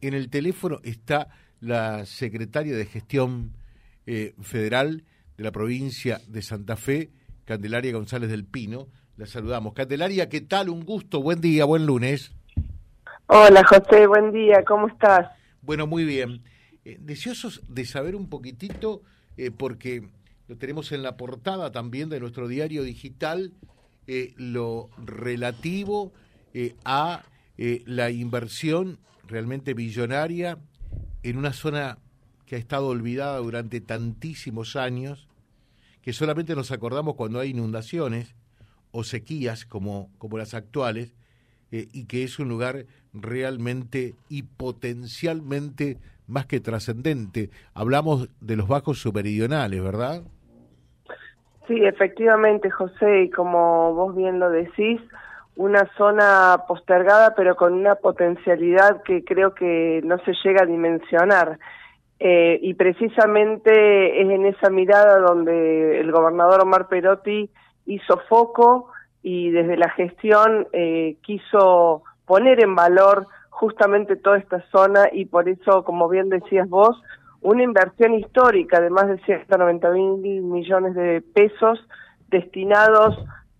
En el teléfono está la secretaria de Gestión eh, Federal de la provincia de Santa Fe, Candelaria González del Pino. La saludamos. Candelaria, ¿qué tal? Un gusto. Buen día, buen lunes. Hola, José. Buen día. ¿Cómo estás? Bueno, muy bien. Eh, deseosos de saber un poquitito, eh, porque lo tenemos en la portada también de nuestro diario digital, lo relativo a la inversión realmente billonaria en una zona que ha estado olvidada durante tantísimos años, que solamente nos acordamos cuando hay inundaciones o sequías como, como las actuales, eh, y que es un lugar realmente y potencialmente más que trascendente. Hablamos de los bajos submeridionales, ¿verdad? Sí, efectivamente, José, y como vos bien lo decís, una zona postergada pero con una potencialidad que creo que no se llega a dimensionar. Eh, y precisamente es en esa mirada donde el gobernador Omar Perotti hizo foco y desde la gestión eh, quiso poner en valor justamente toda esta zona y por eso, como bien decías vos, una inversión histórica de más de 190 mil millones de pesos destinados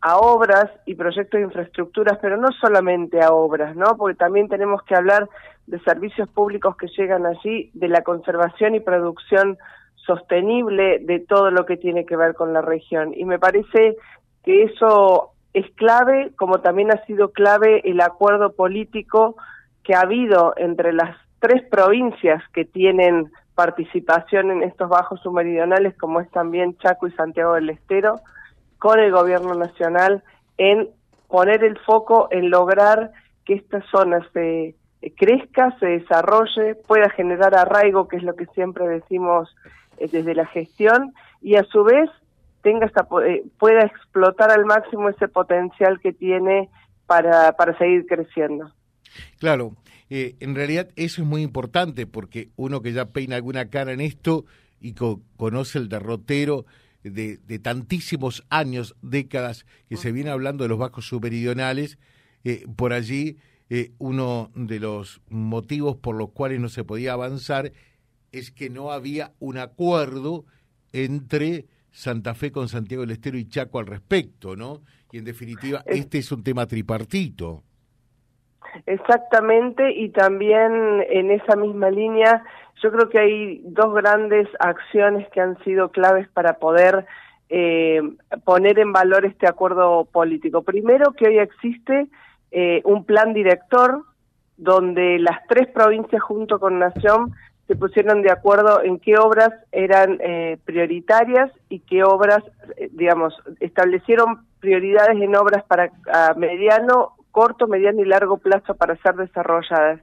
a obras y proyectos de infraestructuras, pero no solamente a obras, ¿no? Porque también tenemos que hablar de servicios públicos que llegan allí, de la conservación y producción sostenible de todo lo que tiene que ver con la región. Y me parece que eso es clave, como también ha sido clave el acuerdo político que ha habido entre las tres provincias que tienen participación en estos bajos submeridionales, como es también Chaco y Santiago del Estero, con el gobierno nacional en poner el foco en lograr que esta zona se eh, crezca, se desarrolle, pueda generar arraigo, que es lo que siempre decimos eh, desde la gestión, y a su vez tenga esta, eh, pueda explotar al máximo ese potencial que tiene para, para seguir creciendo. Claro, en realidad eso es muy importante porque uno que ya peina alguna cara en esto y conoce el derrotero, de, tantísimos años, décadas, que se viene hablando de los bajos submeridionales, eh, por allí eh, uno de los motivos por los cuales no se podía avanzar es que no había un acuerdo entre Santa Fe con Santiago del Estero y Chaco al respecto, ¿no? Y en definitiva, este es un tema tripartito. Exactamente, y también en esa misma línea, yo creo que hay dos grandes acciones que han sido claves para poder eh, poner en valor este acuerdo político. Primero, que hoy existe eh, un plan director donde las tres provincias junto con Nación se pusieron de acuerdo en qué obras eran eh, prioritarias y qué obras, digamos, establecieron prioridades en obras para mediano corto, mediano y largo plazo para ser desarrolladas.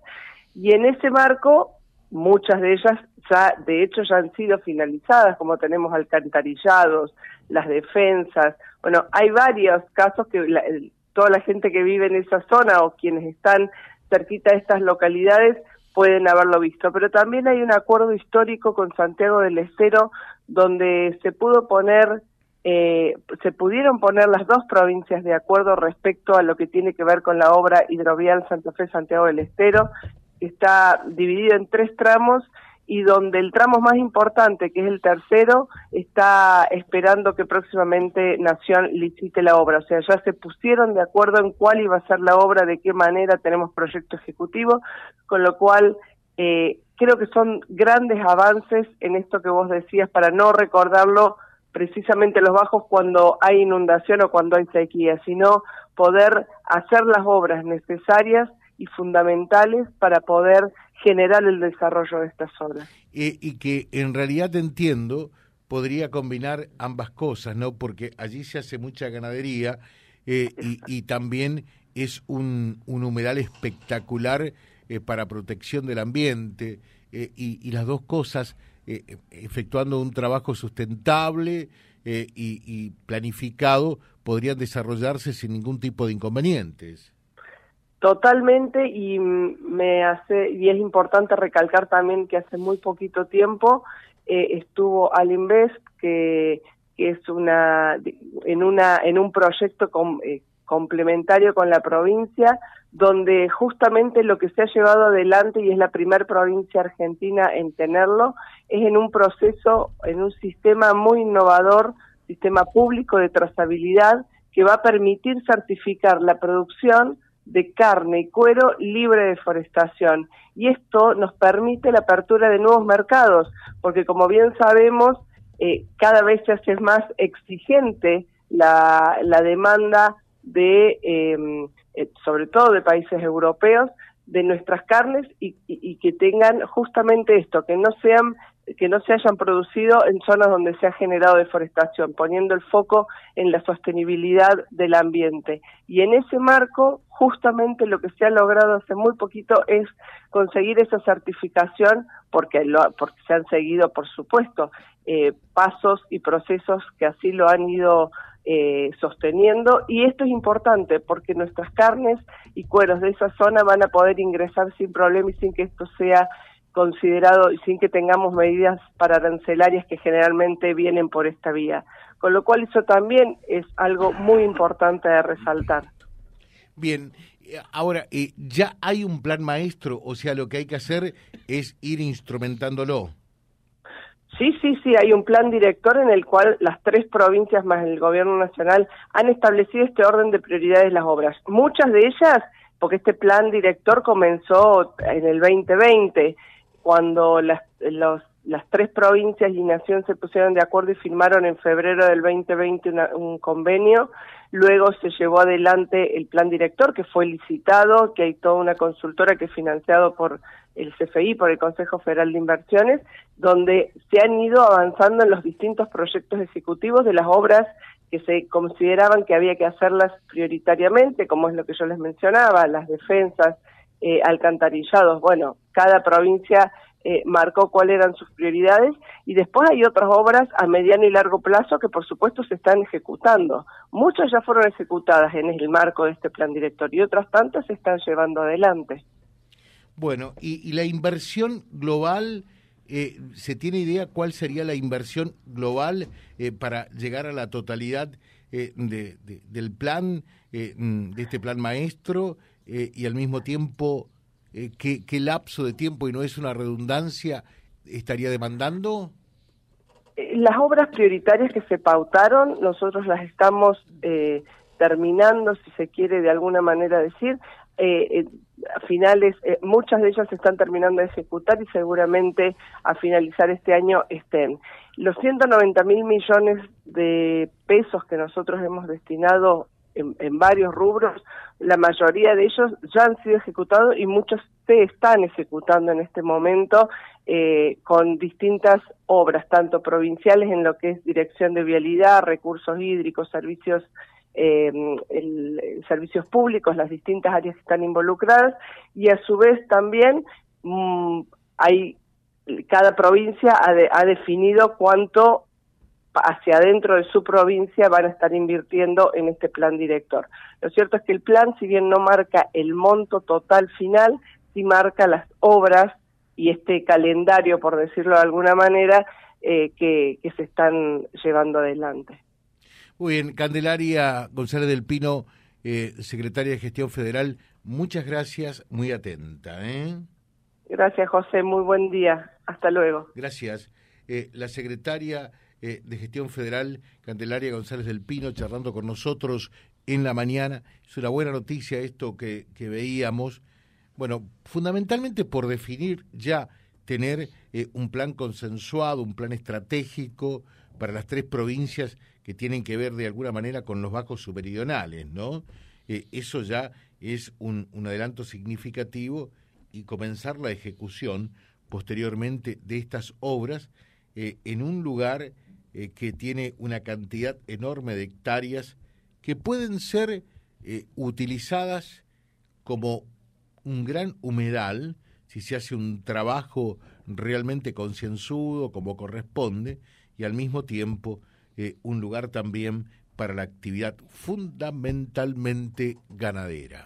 Y en ese marco, muchas de ellas ya, de hecho, ya han sido finalizadas, como tenemos alcantarillados, las defensas. Bueno, hay varios casos que toda la gente que vive en esa zona o quienes están cerquita de estas localidades pueden haberlo visto. Pero también hay un acuerdo histórico con Santiago del Estero donde se pudo poner eh, se pudieron poner las dos provincias de acuerdo respecto a lo que tiene que ver con la obra hidrovial Santa Fe Santiago del Estero, está dividido en tres tramos y donde el tramo más importante, que es el tercero, está esperando que próximamente Nación licite la obra. O sea, ya se pusieron de acuerdo en cuál iba a ser la obra, de qué manera tenemos proyecto ejecutivo, con lo cual eh, creo que son grandes avances en esto que vos decías para no recordarlo precisamente los bajos cuando hay inundación o cuando hay sequía, sino poder hacer las obras necesarias y fundamentales para poder generar el desarrollo de estas zonas. y que en realidad entiendo podría combinar ambas cosas, ¿no? Porque allí se hace mucha ganadería eh, y, también es un, un humedal espectacular eh, para protección del ambiente eh, y, las dos cosas eh, efectuando un trabajo sustentable eh, y, planificado, podrían desarrollarse sin ningún tipo de inconvenientes. Totalmente y me hace y es importante recalcar también que hace muy poquito tiempo eh, estuvo Alinvest que, que es una en una en un proyecto complementario con la provincia donde justamente lo que se ha llevado adelante, y es la primera provincia argentina en tenerlo, es en un proceso, en un sistema muy innovador, sistema público de trazabilidad, que va a permitir certificar la producción de carne y cuero libre de deforestación. Y esto nos permite la apertura de nuevos mercados, porque como bien sabemos, eh, cada vez se hace más exigente la, la demanda de, em, eh, sobre todo de países europeos, de nuestras carnes y, que tengan justamente esto, que no sean que no se hayan producido en zonas donde se ha generado deforestación, poniendo el foco en la sostenibilidad del ambiente. Y en ese marco, justamente lo que se ha logrado hace muy poquito es conseguir esa certificación, porque, lo, porque se han seguido, por supuesto, eh, pasos y procesos que así lo han ido eh, sosteniendo. Y esto es importante porque nuestras carnes y cueros de esa zona van a poder ingresar sin problema y sin que esto sea considerado y sin que tengamos medidas para arancelarias que generalmente vienen por esta vía. Con lo cual eso también es algo muy importante de resaltar. Bien, ahora, eh, ¿ya hay un plan maestro? O sea, lo que hay que hacer es ir instrumentándolo. Sí, sí, sí, hay un plan director en el cual las tres provincias más el gobierno nacional han establecido este orden de prioridades de las obras. Muchas de ellas, porque este plan director comenzó en el 2020, cuando las, las tres provincias y Nación se pusieron de acuerdo y firmaron en febrero del 2020 un convenio. Luego se llevó adelante el plan director que fue licitado, que hay toda una consultora que es financiado por el CFI, por el Consejo Federal de Inversiones, donde se han ido avanzando en los distintos proyectos ejecutivos de las obras que se consideraban que había que hacerlas prioritariamente, como es lo que yo les mencionaba, las defensas, eh, alcantarillados. Bueno, cada provincia eh, marcó cuáles eran sus prioridades y después hay otras obras a mediano y largo plazo que por supuesto se están ejecutando. Muchas ya fueron ejecutadas en el marco de este plan director y otras tantas se están llevando adelante. Bueno, y, la inversión global, eh, ¿se tiene idea cuál sería la inversión global para llegar a la totalidad del plan, de este plan maestro? Eh, y al mismo tiempo eh, ¿qué, lapso de tiempo, y no es una redundancia, estaría demandando? Eh, las obras prioritarias que se pautaron, nosotros las estamos terminando, si se quiere de alguna manera decir. a finales, muchas de ellas se están terminando de ejecutar y seguramente a finalizar este año estén. Los 190 mil millones de pesos que nosotros hemos destinado en, varios rubros, la mayoría de ellos ya han sido ejecutados y muchos se están ejecutando en este momento eh, con distintas obras, tanto provinciales en lo que es dirección de vialidad, recursos hídricos, servicios eh, servicios públicos, las distintas áreas que están involucradas y a su vez también mm, hay cada provincia ha, ha definido cuánto hacia adentro de su provincia van a estar invirtiendo en este plan director. Lo cierto es que el plan, si bien no marca el monto total final, sí marca las obras y este calendario, por decirlo de alguna manera, eh, que, se están llevando adelante. Muy bien, Candelaria González del Pino, eh, secretaria de Gestión Federal, muchas gracias, muy atenta. ¿eh? Gracias, José, muy buen día. Hasta luego. Gracias. la secretaria eh, de Gestión Federal, Candelaria González del Pino, charlando con nosotros en la mañana. Es una buena noticia esto que, veíamos. Bueno, fundamentalmente por definir ya tener eh, un plan consensuado, un plan estratégico para las tres provincias que tienen que ver de alguna manera con los bajos superidionales, ¿no? Eh, eso ya es un adelanto significativo y comenzar la ejecución posteriormente de estas obras en un lugar eh, que tiene una cantidad enorme de hectáreas que pueden ser eh, utilizadas como un gran humedal si se hace un trabajo realmente concienzudo como corresponde y al mismo tiempo eh, un lugar también para la actividad fundamentalmente ganadera.